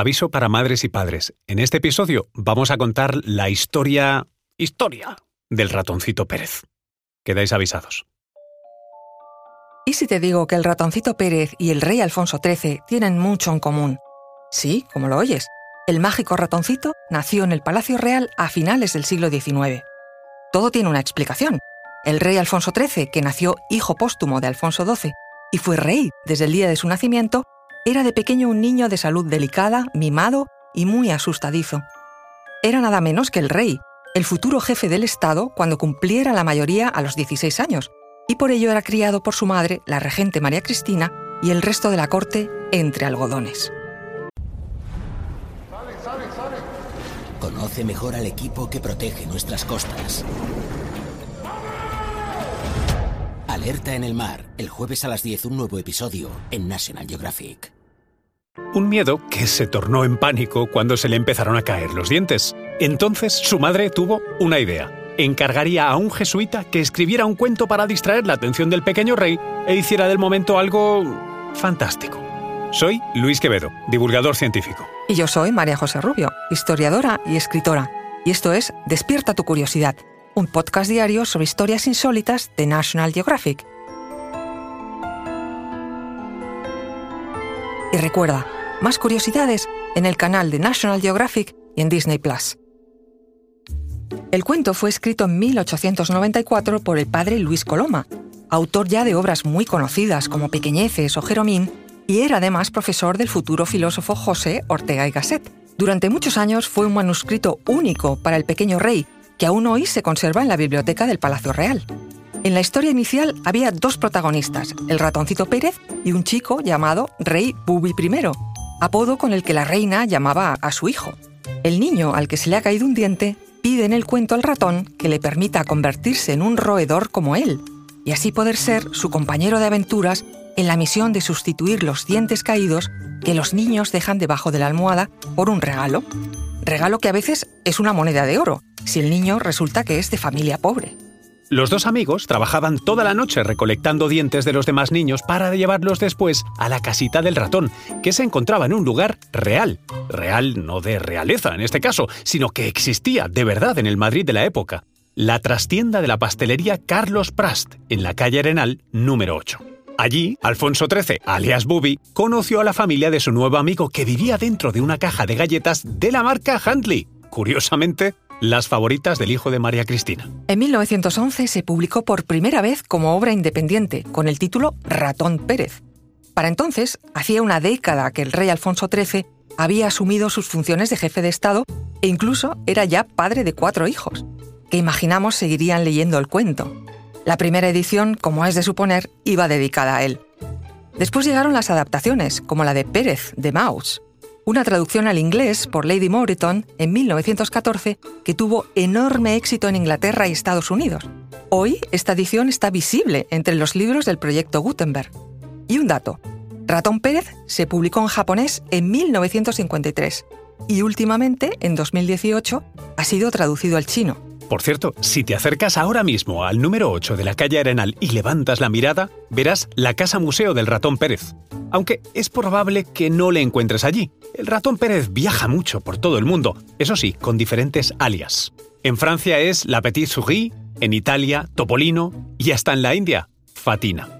Aviso para madres y padres. En este episodio vamos a contar la historia... historia del ratoncito Pérez. Quedáis avisados. ¿Y si te digo que el ratoncito Pérez y el rey Alfonso XIII tienen mucho en común? Sí, como lo oyes. El mágico ratoncito nació en el Palacio Real a finales del siglo XIX. Todo tiene una explicación. El rey Alfonso XIII, que nació hijo póstumo de Alfonso XII y fue rey desde el día de su nacimiento, era de pequeño un niño de salud delicada, mimado y muy asustadizo. Era nada menos que el rey, el futuro jefe del Estado cuando cumpliera la mayoría a los 16 años, y por ello era criado por su madre, la regente María Cristina, y el resto de la corte entre algodones. Conoce mejor al equipo que protege nuestras costas. Alerta en el mar, el jueves a las 10 un nuevo episodio en National Geographic. Un miedo que se tornó en pánico cuando se le empezaron a caer los dientes. Entonces su madre tuvo una idea. Encargaría a un jesuita que escribiera un cuento para distraer la atención del pequeño rey e hiciera del momento algo fantástico. Soy Luis Quevedo, divulgador científico. Y yo soy María José Rubio, historiadora y escritora. Y esto es Despierta tu curiosidad, un podcast diario sobre historias insólitas de National Geographic. Y recuerda, más curiosidades en el canal de National Geographic y en Disney Plus. El cuento fue escrito en 1894 por el padre Luis Coloma, autor ya de obras muy conocidas como Pequeñeces o Jeromín, y era además profesor del futuro filósofo José Ortega y Gasset. Durante muchos años fue un manuscrito único para el pequeño rey, que aún hoy se conserva en la biblioteca del Palacio Real. En la historia inicial había dos protagonistas, el ratoncito Pérez y un chico llamado Rey Bubi I, apodo con el que la reina llamaba a su hijo. El niño al que se le ha caído un diente pide en el cuento al ratón que le permita convertirse en un roedor como él, y así poder ser su compañero de aventuras en la misión de sustituir los dientes caídos que los niños dejan debajo de la almohada por un regalo. Regalo que a veces es una moneda de oro, si el niño resulta que es de familia pobre. Los dos amigos trabajaban toda la noche recolectando dientes de los demás niños para llevarlos después a la casita del ratón, que se encontraba en un lugar real. Real no de realeza en este caso, sino que existía de verdad en el Madrid de la época. La trastienda de la pastelería Carlos Prast, en la calle Arenal número 8. Allí, Alfonso XIII, alias Bubi, conoció a la familia de su nuevo amigo que vivía dentro de una caja de galletas de la marca Huntley. Curiosamente, las favoritas del hijo de María Cristina. En 1911 se publicó por primera vez como obra independiente, con el título Ratón Pérez. Para entonces, hacía una década que el rey Alfonso XIII había asumido sus funciones de jefe de Estado e incluso era ya padre de cuatro hijos, que imaginamos seguirían leyendo el cuento. La primera edición, como es de suponer, iba dedicada a él. Después llegaron las adaptaciones, como la de Pérez, de Maus, una traducción al inglés por Lady Moreton en 1914 que tuvo enorme éxito en Inglaterra y Estados Unidos. Hoy esta edición está visible entre los libros del proyecto Gutenberg. Y un dato, Ratón Pérez se publicó en japonés en 1953 y últimamente, en 2018, ha sido traducido al chino. Por cierto, si te acercas ahora mismo al número 8 de la calle Arenal y levantas la mirada, verás la Casa Museo del Ratón Pérez. Aunque es probable que no le encuentres allí. El ratón Pérez viaja mucho por todo el mundo, eso sí, con diferentes alias. En Francia es La Petite Souris, en Italia Topolino y hasta en la India, Fatina.